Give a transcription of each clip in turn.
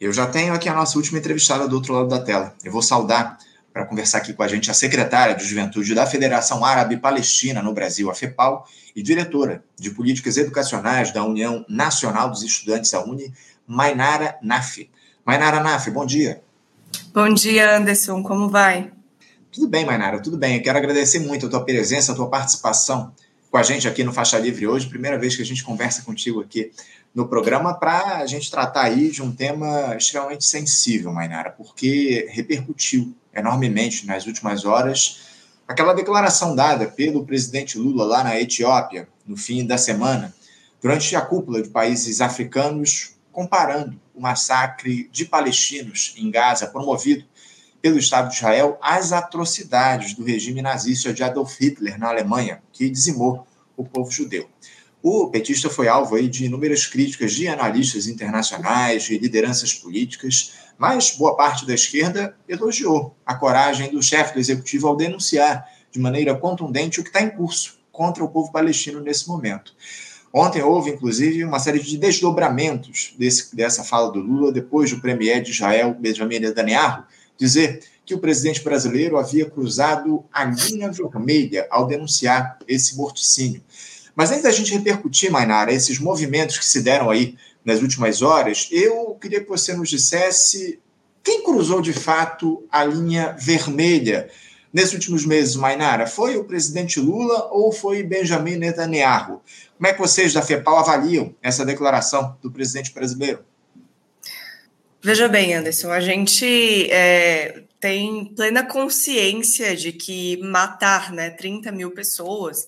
Eu já tenho aqui a nossa última entrevistada do outro lado da tela. Eu vou saudar para conversar aqui com a gente a secretária de Juventude da Federação Árabe Palestina no Brasil, a FEPAL, e diretora de Políticas Educacionais da União Nacional dos Estudantes, a UNI, Mainara Naf. Mainara Naf, bom dia. Bom dia, Anderson, como vai? Tudo bem, Mainara, tudo bem. Eu quero agradecer muito a tua presença, a tua participação com a gente aqui no Faixa Livre hoje. Primeira vez que a gente conversa contigo aqui no programa para a gente tratar aí de um tema extremamente sensível, Mainara, porque repercutiu enormemente nas últimas horas aquela declaração dada pelo presidente Lula lá na Etiópia no fim da semana, durante a cúpula de países africanos, comparando o massacre de palestinos em Gaza promovido pelo Estado de Israel às atrocidades do regime nazista de Adolf Hitler na Alemanha, que dizimou o povo judeu. O petista foi alvo aí de inúmeras críticas de analistas internacionais, de lideranças políticas, mas boa parte da esquerda elogiou a coragem do chefe do executivo ao denunciar de maneira contundente o que está em curso contra o povo palestino nesse momento. Ontem houve, inclusive, uma série de desdobramentos desse, dessa fala do Lula, depois do premier de Israel, Benjamin Netanyahu, dizer que o presidente brasileiro havia cruzado a linha vermelha ao denunciar esse morticínio. Mas antes da gente repercutir, Mainara, esses movimentos que se deram aí nas últimas horas, eu queria que você nos dissesse quem cruzou de fato a linha vermelha nesses últimos meses, Mainara? Foi o presidente Lula ou foi Benjamin Netanyahu? Como é que vocês da FEPAL avaliam essa declaração do presidente brasileiro? Veja bem, Anderson, a gente é, tem plena consciência de que matar né, 30 mil pessoas,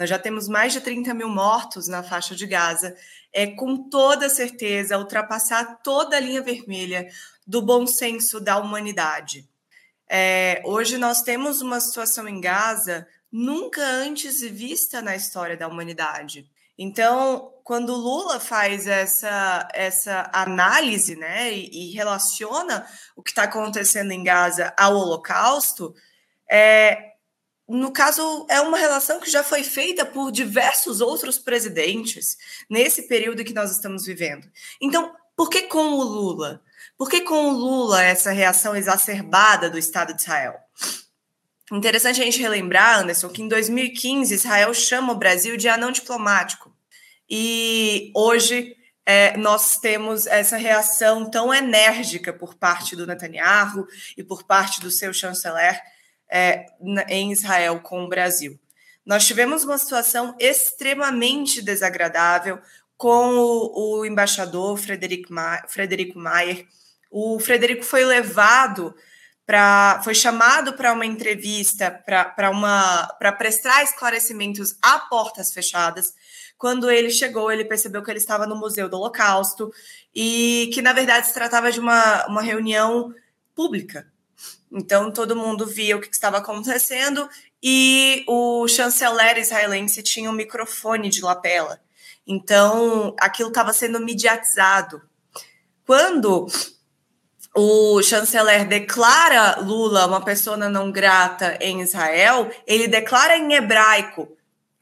nós já temos mais de 30 mil mortos na faixa de Gaza, é com toda certeza ultrapassar toda a linha vermelha do bom senso da humanidade. É, hoje nós temos uma situação em Gaza nunca antes vista na história da humanidade. Então, quando Lula faz essa, essa análise né, e, e relaciona o que está acontecendo em Gaza ao Holocausto, é, no caso, é uma relação que já foi feita por diversos outros presidentes nesse período que nós estamos vivendo. Então, por que com o Lula? Por que com o Lula essa reação exacerbada do Estado de Israel? Interessante a gente relembrar, Anderson, que em 2015 Israel chama o Brasil de anão diplomático. E hoje é, nós temos essa reação tão enérgica por parte do Netanyahu e por parte do seu chanceler é, em Israel com o Brasil. Nós tivemos uma situação extremamente desagradável com o, o embaixador Frederico, Ma Frederico Mayer. O Frederico foi levado para foi chamado para uma entrevista para uma para prestar esclarecimentos a portas fechadas. Quando ele chegou, ele percebeu que ele estava no Museu do Holocausto e que na verdade se tratava de uma, uma reunião pública. Então todo mundo via o que estava acontecendo e o chanceler israelense tinha um microfone de lapela. Então aquilo estava sendo mediatizado. Quando o chanceler declara Lula uma pessoa não grata em Israel, ele declara em hebraico.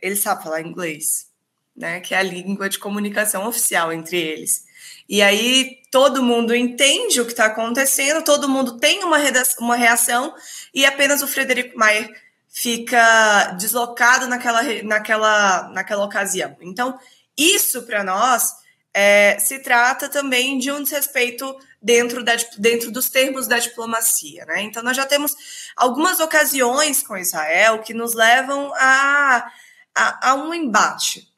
Ele sabe falar inglês, né? Que é a língua de comunicação oficial entre eles. E aí todo mundo entende o que está acontecendo, todo mundo tem uma, uma reação, e apenas o Frederico Maier fica deslocado naquela, naquela, naquela ocasião. Então, isso para nós é, se trata também de um desrespeito dentro, da, dentro dos termos da diplomacia. Né? Então, nós já temos algumas ocasiões com Israel que nos levam a, a, a um embate.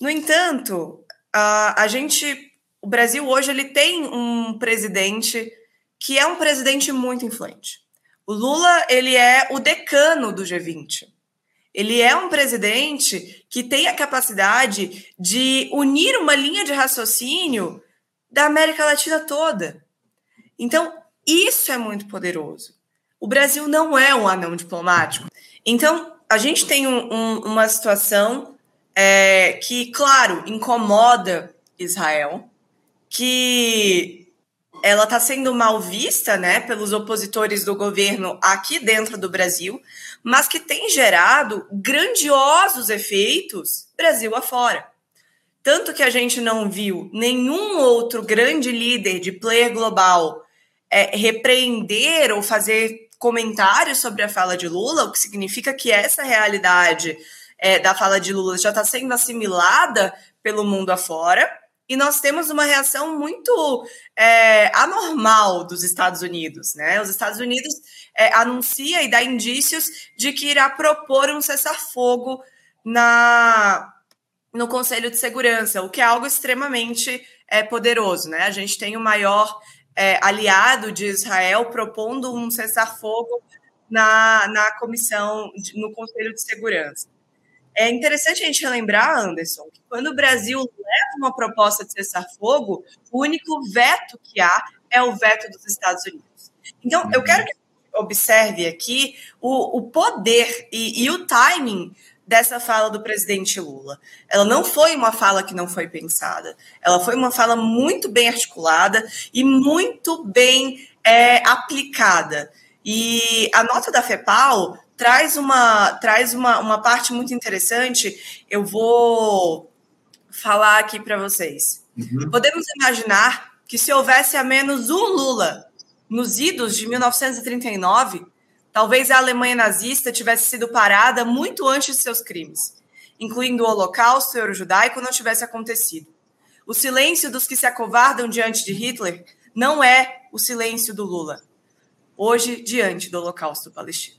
No entanto, a, a gente, o Brasil hoje ele tem um presidente que é um presidente muito influente. O Lula ele é o decano do G20. Ele é um presidente que tem a capacidade de unir uma linha de raciocínio da América Latina toda. Então, isso é muito poderoso. O Brasil não é um anão diplomático. Então, a gente tem um, um, uma situação é, que, claro, incomoda Israel, que ela está sendo mal vista né, pelos opositores do governo aqui dentro do Brasil, mas que tem gerado grandiosos efeitos Brasil afora. Tanto que a gente não viu nenhum outro grande líder de player global é, repreender ou fazer comentários sobre a fala de Lula, o que significa que essa realidade é, da fala de Lula já está sendo assimilada pelo mundo afora. E nós temos uma reação muito é, anormal dos Estados Unidos. Né? Os Estados Unidos é, anuncia e dá indícios de que irá propor um cessar-fogo na no Conselho de Segurança, o que é algo extremamente é, poderoso. Né? A gente tem o maior é, aliado de Israel propondo um cessar-fogo na, na comissão, no Conselho de Segurança. É interessante a gente relembrar, Anderson, que quando o Brasil leva uma proposta de cessar-fogo, o único veto que há é o veto dos Estados Unidos. Então, eu quero que observe aqui o, o poder e, e o timing dessa fala do presidente Lula. Ela não foi uma fala que não foi pensada. Ela foi uma fala muito bem articulada e muito bem é, aplicada. E a nota da FEPAL traz uma, traz uma, uma parte muito interessante. Eu vou falar aqui para vocês. Uhum. Podemos imaginar que se houvesse a menos um Lula nos idos de 1939, Talvez a Alemanha nazista tivesse sido parada muito antes de seus crimes, incluindo o Holocausto e o judaico não tivesse acontecido. O silêncio dos que se acovardam diante de Hitler não é o silêncio do Lula, hoje diante do Holocausto palestino.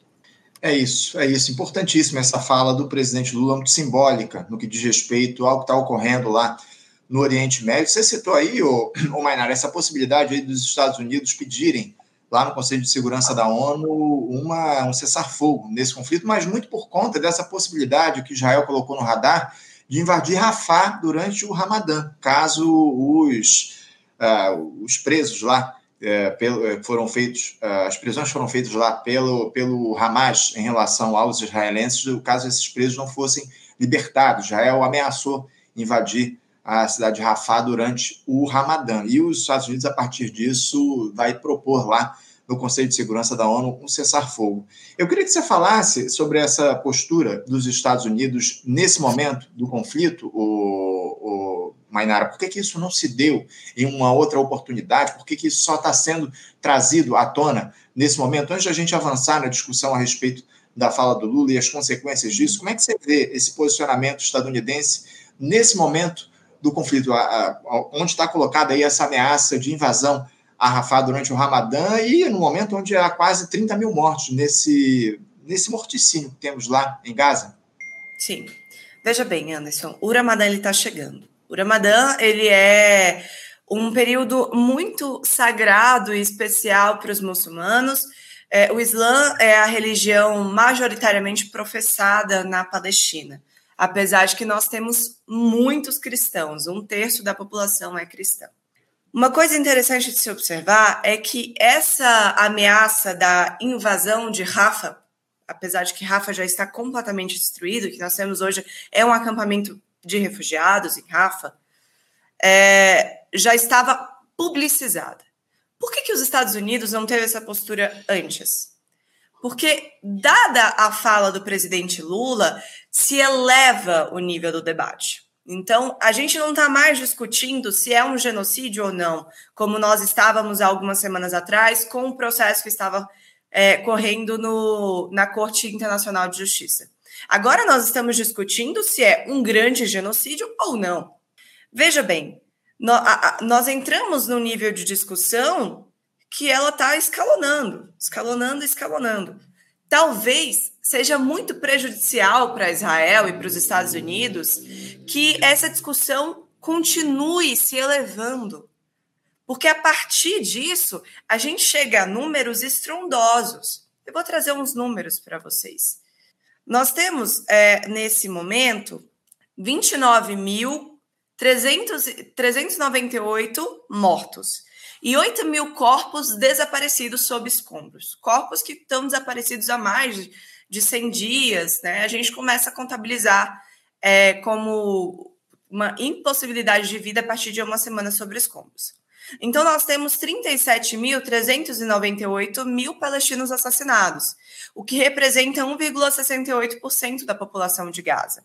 É isso, é isso. Importantíssima essa fala do presidente Lula, muito simbólica no que diz respeito ao que está ocorrendo lá no Oriente Médio. Você citou aí, ô, ô Mainara, essa possibilidade aí dos Estados Unidos pedirem lá no Conselho de Segurança da ONU uma, um cessar-fogo nesse conflito, mas muito por conta dessa possibilidade que Israel colocou no radar de invadir Rafah durante o Ramadã, caso os, uh, os presos lá pelo, eh, foram feitos, uh, as prisões foram feitas lá pelo, pelo Hamas em relação aos israelenses, caso esses presos não fossem libertados. Israel ameaçou invadir a cidade de Rafah durante o Ramadã. E os Estados Unidos, a partir disso, vai propor lá no Conselho de Segurança da ONU um cessar-fogo. Eu queria que você falasse sobre essa postura dos Estados Unidos nesse momento do conflito, o Mainara. Por que, que isso não se deu em uma outra oportunidade? Por que, que isso só está sendo trazido à tona nesse momento? Antes de a gente avançar na discussão a respeito da fala do Lula e as consequências disso, como é que você vê esse posicionamento estadunidense nesse momento do conflito, a, a, onde está colocada aí essa ameaça de invasão a Rafah durante o Ramadã e no momento onde há quase 30 mil mortos nesse, nesse morticínio que temos lá em Gaza? Sim. Veja bem, Anderson, o Ramadã está chegando. O Ramadã ele é um período muito sagrado e especial para os muçulmanos. É, o Islã é a religião majoritariamente professada na Palestina apesar de que nós temos muitos cristãos, um terço da população é cristã. Uma coisa interessante de se observar é que essa ameaça da invasão de Rafa, apesar de que Rafa já está completamente destruído, que nós temos hoje é um acampamento de refugiados em Rafa, é, já estava publicizada. Por que, que os Estados Unidos não teve essa postura antes? Porque, dada a fala do presidente Lula, se eleva o nível do debate. Então, a gente não está mais discutindo se é um genocídio ou não, como nós estávamos algumas semanas atrás, com o processo que estava é, correndo no, na Corte Internacional de Justiça. Agora nós estamos discutindo se é um grande genocídio ou não. Veja bem, nós entramos no nível de discussão que ela está escalonando, escalonando, escalonando. Talvez seja muito prejudicial para Israel e para os Estados Unidos que essa discussão continue se elevando. Porque a partir disso, a gente chega a números estrondosos. Eu vou trazer uns números para vocês. Nós temos, é, nesse momento, 29.398 mortos e 8 mil corpos desaparecidos sob escombros. Corpos que estão desaparecidos há mais de 100 dias, né? A gente começa a contabilizar é, como uma impossibilidade de vida a partir de uma semana sobre escombros. Então, nós temos 37.398 mil palestinos assassinados, o que representa 1,68% da população de Gaza.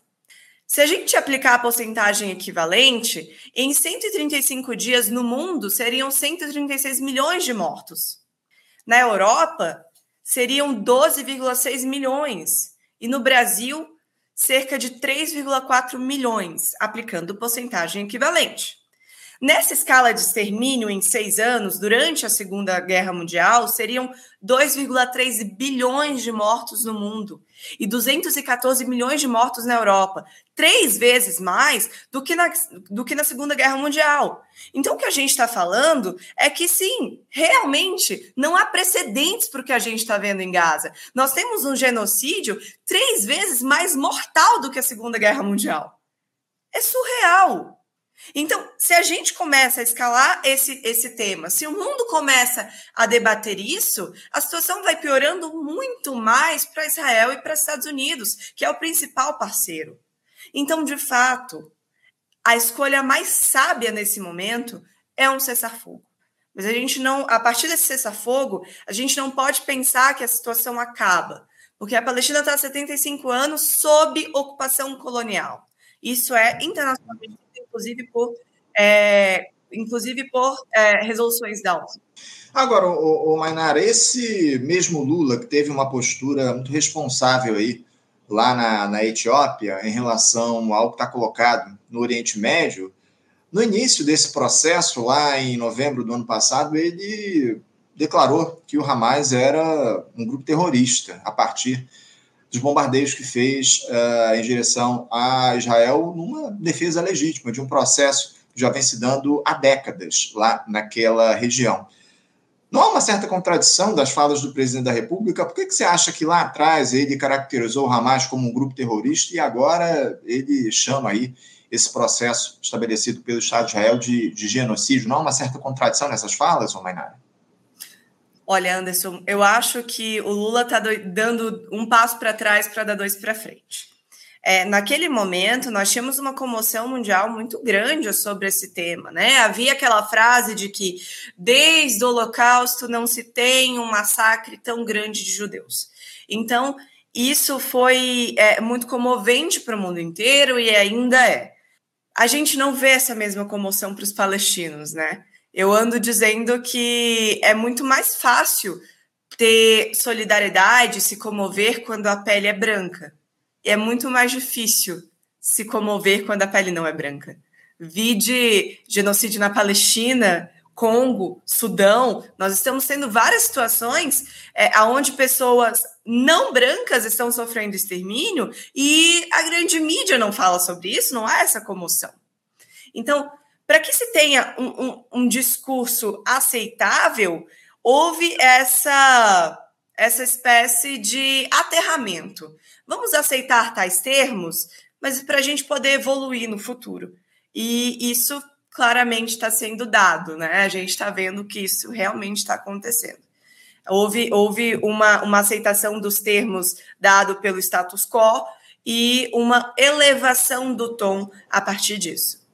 Se a gente aplicar a porcentagem equivalente, em 135 dias no mundo seriam 136 milhões de mortos. Na Europa, seriam 12,6 milhões. E no Brasil, cerca de 3,4 milhões, aplicando porcentagem equivalente. Nessa escala de extermínio em seis anos, durante a Segunda Guerra Mundial, seriam 2,3 bilhões de mortos no mundo e 214 milhões de mortos na Europa, três vezes mais do que na, do que na Segunda Guerra Mundial. Então, o que a gente está falando é que, sim, realmente não há precedentes para o que a gente está vendo em Gaza. Nós temos um genocídio três vezes mais mortal do que a Segunda Guerra Mundial. É surreal. Então, se a gente começa a escalar esse, esse tema, se o mundo começa a debater isso, a situação vai piorando muito mais para Israel e para os Estados Unidos, que é o principal parceiro. Então, de fato, a escolha mais sábia nesse momento é um cessar-fogo. Mas a gente não, a partir desse cessar-fogo, a gente não pode pensar que a situação acaba, porque a Palestina está há 75 anos sob ocupação colonial. Isso é internacionalmente inclusive por, é, inclusive por é, resoluções da ONU. Agora, o, o Mainara, esse mesmo Lula que teve uma postura muito responsável aí lá na, na Etiópia em relação ao que está colocado no Oriente Médio, no início desse processo, lá em novembro do ano passado, ele declarou que o Hamas era um grupo terrorista a partir dos bombardeios que fez uh, em direção a Israel numa defesa legítima de um processo que já vem se dando há décadas lá naquela região. Não há uma certa contradição das falas do presidente da República? Por que, que você acha que lá atrás ele caracterizou o Hamas como um grupo terrorista e agora ele chama aí esse processo estabelecido pelo Estado de Israel de, de genocídio? Não há uma certa contradição nessas falas, Mainara? Olha, Anderson, eu acho que o Lula está dando um passo para trás para dar dois para frente. É, naquele momento, nós tínhamos uma comoção mundial muito grande sobre esse tema, né? Havia aquela frase de que desde o Holocausto não se tem um massacre tão grande de judeus. Então, isso foi é, muito comovente para o mundo inteiro e ainda é. A gente não vê essa mesma comoção para os palestinos, né? Eu ando dizendo que é muito mais fácil ter solidariedade, se comover quando a pele é branca. É muito mais difícil se comover quando a pele não é branca. Vide genocídio na Palestina, Congo, Sudão, nós estamos tendo várias situações é, onde pessoas não brancas estão sofrendo extermínio e a grande mídia não fala sobre isso, não há essa comoção. Então, para que se tenha um, um, um, discurso aceitável, houve essa, essa espécie de aterramento. Vamos aceitar tais termos, mas para a gente poder evoluir no futuro. E isso claramente está sendo dado, né? A gente está vendo que isso realmente está acontecendo. Houve, houve uma, uma aceitação dos termos dado pelo status quo e uma elevação do tom a partir disso.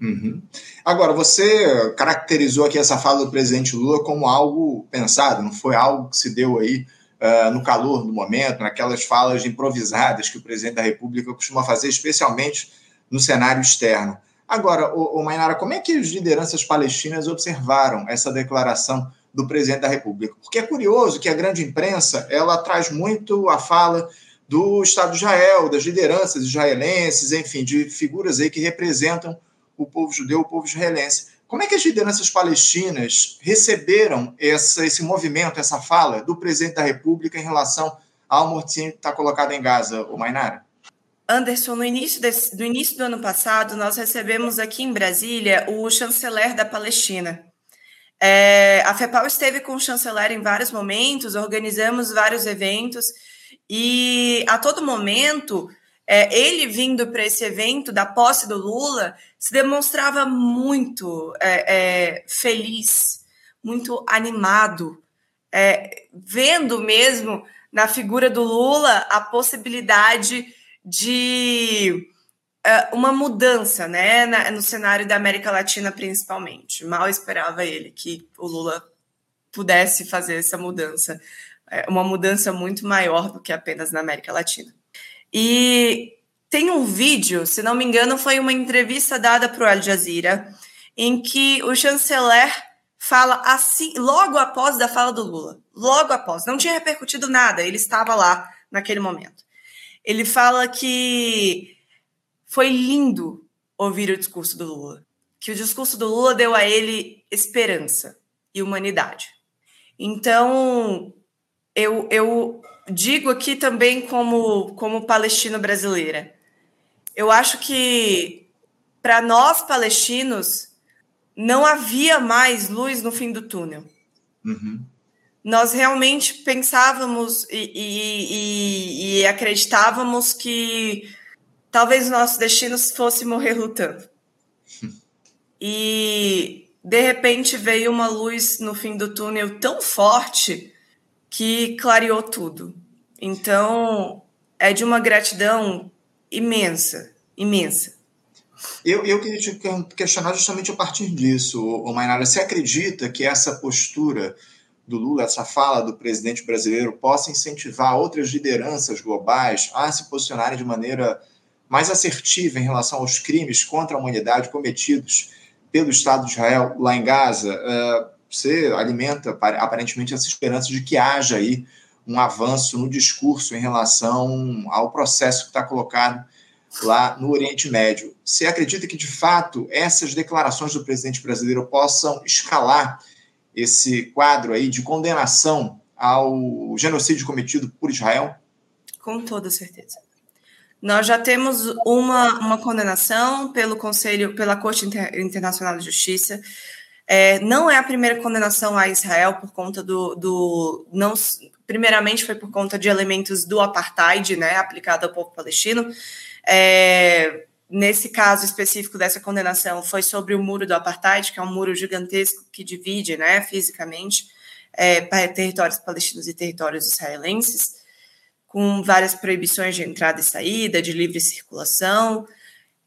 Uhum. Agora, você caracterizou aqui essa fala do presidente Lula como algo pensado, não foi algo que se deu aí uh, no calor do momento, naquelas falas improvisadas que o presidente da República costuma fazer, especialmente no cenário externo. Agora, o, o Mainara, como é que as lideranças palestinas observaram essa declaração do presidente da República? Porque é curioso que a grande imprensa ela traz muito a fala do Estado de Israel, das lideranças israelenses, enfim, de figuras aí que representam o povo judeu, o povo israelense. Como é que as lideranças palestinas receberam essa, esse movimento, essa fala do presidente da República em relação ao mortinho que está colocado em Gaza, o Mainara? Anderson, no início, desse, no início do ano passado, nós recebemos aqui em Brasília o chanceler da Palestina. É, a FEPAL esteve com o chanceler em vários momentos, organizamos vários eventos, e a todo momento é, ele vindo para esse evento da posse do Lula se demonstrava muito é, é, feliz, muito animado, é, vendo mesmo na figura do Lula a possibilidade de é, uma mudança né, na, no cenário da América Latina, principalmente. Mal esperava ele que o Lula pudesse fazer essa mudança, é, uma mudança muito maior do que apenas na América Latina. E tem um vídeo, se não me engano, foi uma entrevista dada para o Al Jazeera, em que o chanceler fala assim, logo após da fala do Lula, logo após, não tinha repercutido nada, ele estava lá naquele momento. Ele fala que foi lindo ouvir o discurso do Lula, que o discurso do Lula deu a ele esperança e humanidade. Então, eu, eu digo aqui também como, como palestino brasileira, eu acho que para nós palestinos não havia mais luz no fim do túnel. Uhum. Nós realmente pensávamos e, e, e, e acreditávamos que talvez o nosso destino fosse morrer lutando. E de repente veio uma luz no fim do túnel tão forte que clareou tudo. Então é de uma gratidão imensa, imensa. Eu, eu queria te questionar justamente a partir disso, Mainara. Você acredita que essa postura do Lula, essa fala do presidente brasileiro, possa incentivar outras lideranças globais a se posicionarem de maneira mais assertiva em relação aos crimes contra a humanidade cometidos pelo Estado de Israel lá em Gaza? Você alimenta aparentemente essa esperança de que haja aí um avanço no discurso em relação ao processo que está colocado lá no Oriente Médio. Você acredita que, de fato, essas declarações do presidente brasileiro possam escalar esse quadro aí de condenação ao genocídio cometido por Israel? Com toda certeza. Nós já temos uma, uma condenação pelo Conselho, pela Corte Internacional de Justiça. É, não é a primeira condenação a Israel por conta do, do não primeiramente foi por conta de elementos do apartheid, né, aplicado ao povo palestino. É, nesse caso específico dessa condenação foi sobre o muro do apartheid, que é um muro gigantesco que divide, né, fisicamente, é, territórios palestinos e territórios israelenses, com várias proibições de entrada e saída, de livre circulação.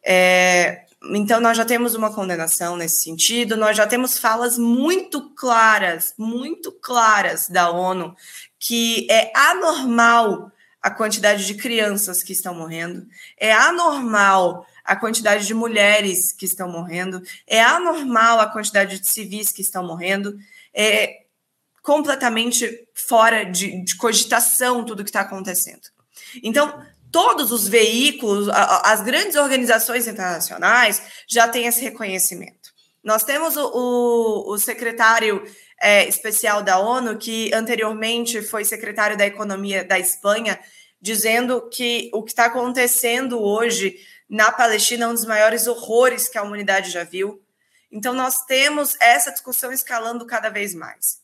É, então, nós já temos uma condenação nesse sentido, nós já temos falas muito claras, muito claras da ONU, que é anormal a quantidade de crianças que estão morrendo, é anormal a quantidade de mulheres que estão morrendo, é anormal a quantidade de civis que estão morrendo, é completamente fora de, de cogitação tudo que está acontecendo. Então, todos os veículos, as grandes organizações internacionais já têm esse reconhecimento. Nós temos o, o, o secretário é, especial da ONU, que anteriormente foi secretário da Economia da Espanha, dizendo que o que está acontecendo hoje na Palestina é um dos maiores horrores que a humanidade já viu. Então, nós temos essa discussão escalando cada vez mais.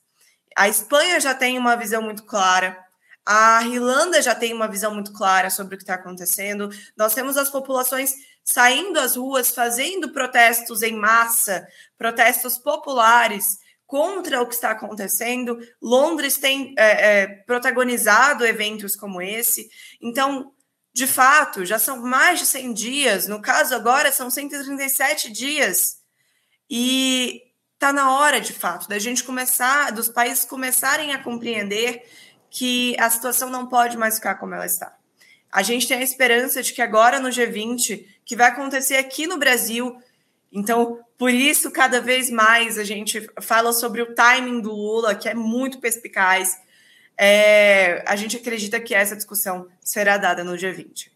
A Espanha já tem uma visão muito clara, a Irlanda já tem uma visão muito clara sobre o que está acontecendo. Nós temos as populações saindo às ruas, fazendo protestos em massa, protestos populares, contra o que está acontecendo. Londres tem é, é, protagonizado eventos como esse. Então, de fato, já são mais de 100 dias. No caso, agora são 137 dias. E está na hora, de fato, da gente começar, dos países começarem a compreender que a situação não pode mais ficar como ela está. A gente tem a esperança de que agora no G20, que vai acontecer aqui no Brasil, então, por isso, cada vez mais a gente fala sobre o timing do Lula, que é muito perspicaz. É, a gente acredita que essa discussão será dada no dia 20.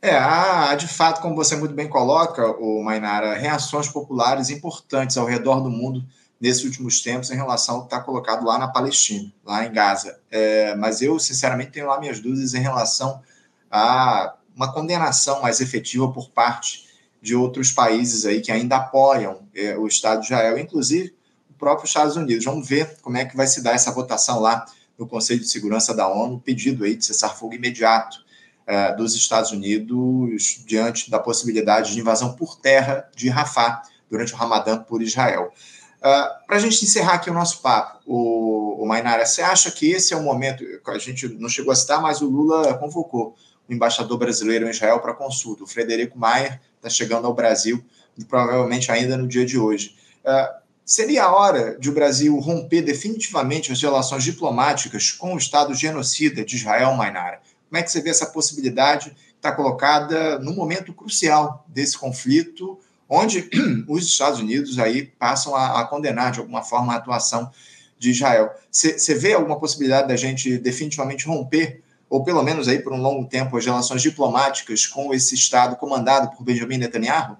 É, há, de fato, como você muito bem coloca, o Mainara, reações populares importantes ao redor do mundo nesses últimos tempos em relação ao que está colocado lá na Palestina, lá em Gaza. É, mas eu, sinceramente, tenho lá minhas dúvidas em relação a uma condenação mais efetiva por parte de outros países aí que ainda apoiam é, o Estado de Israel, inclusive o próprio Estados Unidos. Vamos ver como é que vai se dar essa votação lá no Conselho de Segurança da ONU, pedido aí de cessar-fogo imediato é, dos Estados Unidos diante da possibilidade de invasão por terra de Rafah durante o Ramadã por Israel. Uh, Para a gente encerrar aqui o nosso papo, o, o Mainara, você acha que esse é o momento? A gente não chegou a citar, mas o Lula convocou o embaixador brasileiro em Israel para consulta, o Frederico Maier, está chegando ao Brasil, provavelmente ainda no dia de hoje. Uh, seria a hora de o Brasil romper definitivamente as relações diplomáticas com o Estado genocida de Israel, Mainara? Como é que você vê essa possibilidade está colocada num momento crucial desse conflito, onde os Estados Unidos aí passam a, a condenar de alguma forma a atuação de Israel. Você vê alguma possibilidade da gente definitivamente romper, ou pelo menos aí por um longo tempo, as relações diplomáticas com esse Estado comandado por Benjamin Netanyahu?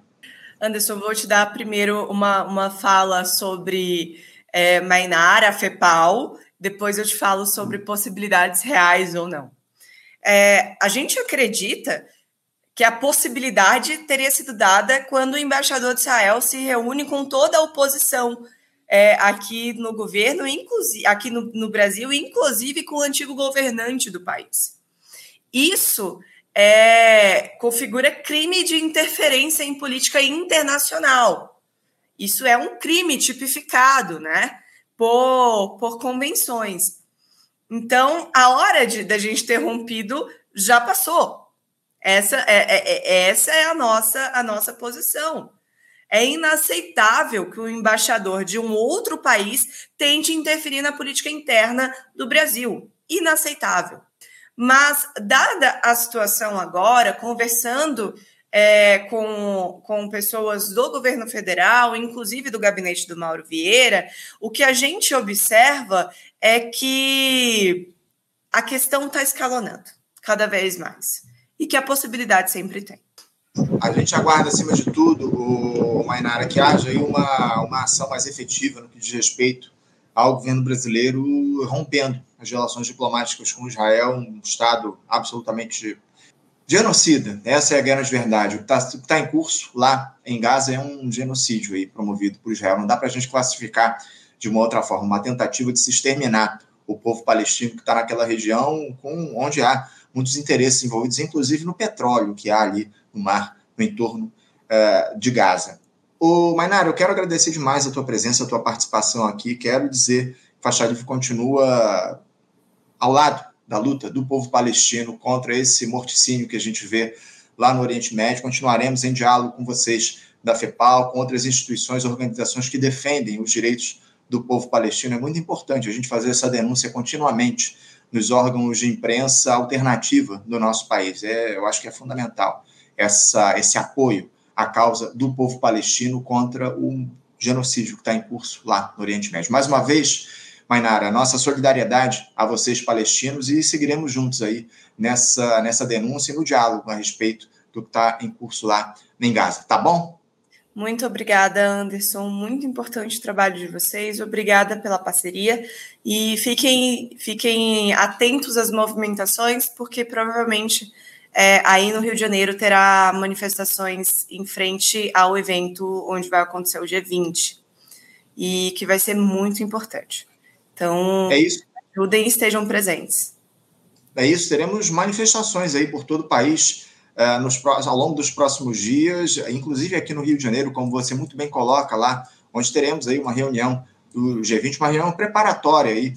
Anderson, vou te dar primeiro uma, uma fala sobre é, Mainara, FEPAL, depois eu te falo sobre possibilidades reais ou não. É, a gente acredita que a possibilidade teria sido dada quando o embaixador de Israel se reúne com toda a oposição é, aqui no governo, inclusive aqui no, no Brasil, inclusive com o antigo governante do país. Isso é, configura crime de interferência em política internacional. Isso é um crime tipificado, né? Por, por convenções. Então, a hora de da gente ter rompido já passou. Essa é, é, é, essa é a nossa, a nossa posição. É inaceitável que o embaixador de um outro país tente interferir na política interna do Brasil. Inaceitável. Mas, dada a situação agora, conversando é, com, com pessoas do governo federal, inclusive do gabinete do Mauro Vieira, o que a gente observa é que a questão está escalonando cada vez mais e que a possibilidade sempre tem. A gente aguarda, acima de tudo, o Mainara, que haja uma, uma ação mais efetiva no que diz respeito ao governo brasileiro rompendo as relações diplomáticas com Israel, um Estado absolutamente genocida. Essa é a grande verdade. O que está tá em curso lá em Gaza é um genocídio aí promovido por Israel. Não dá para a gente classificar de uma outra forma, uma tentativa de se exterminar o povo palestino que está naquela região, com, onde há muitos interesses envolvidos, inclusive no petróleo que há ali no mar, no entorno uh, de Gaza. O Mainara, eu quero agradecer demais a tua presença, a tua participação aqui. Quero dizer que Faixa Livre continua ao lado da luta do povo palestino contra esse morticínio que a gente vê lá no Oriente Médio. Continuaremos em diálogo com vocês da FEPAL, com outras instituições, organizações que defendem os direitos do povo palestino. É muito importante a gente fazer essa denúncia continuamente nos órgãos de imprensa alternativa do nosso país. É, eu acho que é fundamental essa, esse apoio à causa do povo palestino contra o genocídio que está em curso lá no Oriente Médio. Mais uma vez, Mainara, nossa solidariedade a vocês palestinos e seguiremos juntos aí nessa, nessa denúncia e no diálogo a respeito do que está em curso lá em Gaza. Tá bom? Muito obrigada, Anderson. Muito importante o trabalho de vocês. Obrigada pela parceria. E fiquem, fiquem atentos às movimentações, porque provavelmente é, aí no Rio de Janeiro terá manifestações em frente ao evento onde vai acontecer o G20. E que vai ser muito importante. Então, é isso. ajudem e estejam presentes. É isso, teremos manifestações aí por todo o país nos, ao longo dos próximos dias, inclusive aqui no Rio de Janeiro, como você muito bem coloca lá, onde teremos aí uma reunião do G20, uma reunião preparatória aí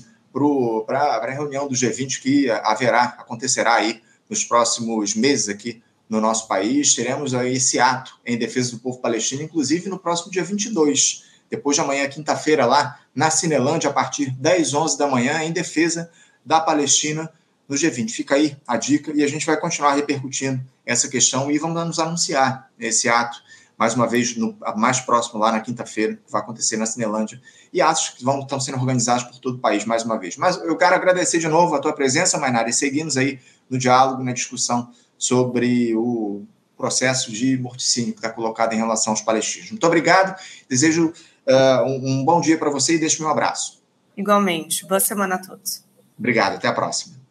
para a reunião do G20 que haverá, acontecerá aí nos próximos meses aqui no nosso país. Teremos aí esse ato em defesa do povo palestino, inclusive no próximo dia 22, depois de amanhã, quinta-feira, lá na Cinelândia, a partir 10, 11 da manhã, em defesa da Palestina no G20. Fica aí a dica e a gente vai continuar repercutindo essa questão e vamos nos anunciar esse ato, mais uma vez, no, mais próximo, lá na quinta-feira, que vai acontecer na Cinelândia, e atos que vão, estão sendo organizados por todo o país, mais uma vez. Mas eu quero agradecer de novo a tua presença, Mainara, e seguimos aí no diálogo, na discussão sobre o processo de morticínio que está colocado em relação aos palestinos. Muito obrigado, desejo uh, um, um bom dia para você e deixo meu abraço. Igualmente. Boa semana a todos. Obrigado. Até a próxima.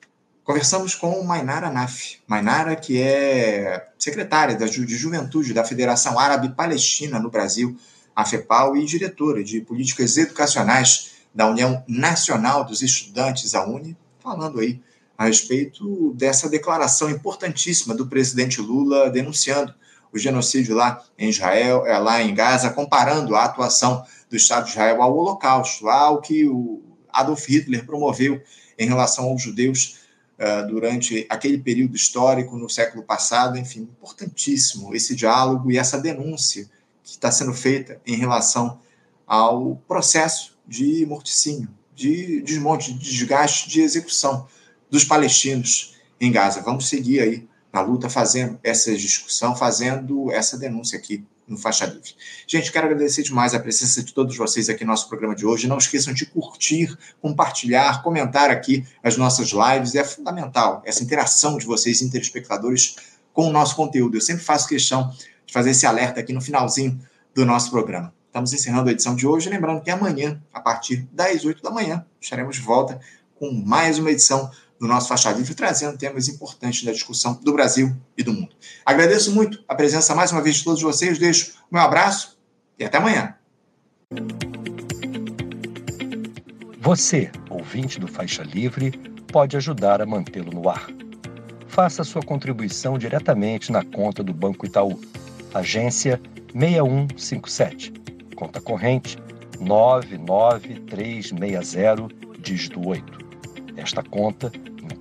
Conversamos com Mainara Naf. Mainara, que é secretária de Juventude da Federação Árabe Palestina no Brasil, a FEPAL, e diretora de Políticas Educacionais da União Nacional dos Estudantes, a UNE, falando aí a respeito dessa declaração importantíssima do presidente Lula denunciando o genocídio lá em Israel, é, lá em Gaza, comparando a atuação do Estado de Israel ao Holocausto, ao que o Adolf Hitler promoveu em relação aos judeus durante aquele período histórico no século passado. Enfim, importantíssimo esse diálogo e essa denúncia que está sendo feita em relação ao processo de morticínio, de desmonte, de desgaste, de execução dos palestinos em Gaza. Vamos seguir aí na luta, fazendo essa discussão, fazendo essa denúncia aqui no Faixa Livre. Gente, quero agradecer demais a presença de todos vocês aqui no nosso programa de hoje. Não esqueçam de curtir, compartilhar, comentar aqui as nossas lives. É fundamental essa interação de vocês, interespectadores, com o nosso conteúdo. Eu sempre faço questão de fazer esse alerta aqui no finalzinho do nosso programa. Estamos encerrando a edição de hoje. Lembrando que amanhã, a partir das 8 da manhã, estaremos de volta com mais uma edição do nosso Faixa Livre, trazendo temas importantes da discussão do Brasil e do mundo. Agradeço muito a presença mais uma vez de todos vocês, deixo meu abraço e até amanhã. Você, ouvinte do Faixa Livre, pode ajudar a mantê-lo no ar. Faça sua contribuição diretamente na conta do Banco Itaú, agência 6157, conta corrente 99360, dígito 8. Esta conta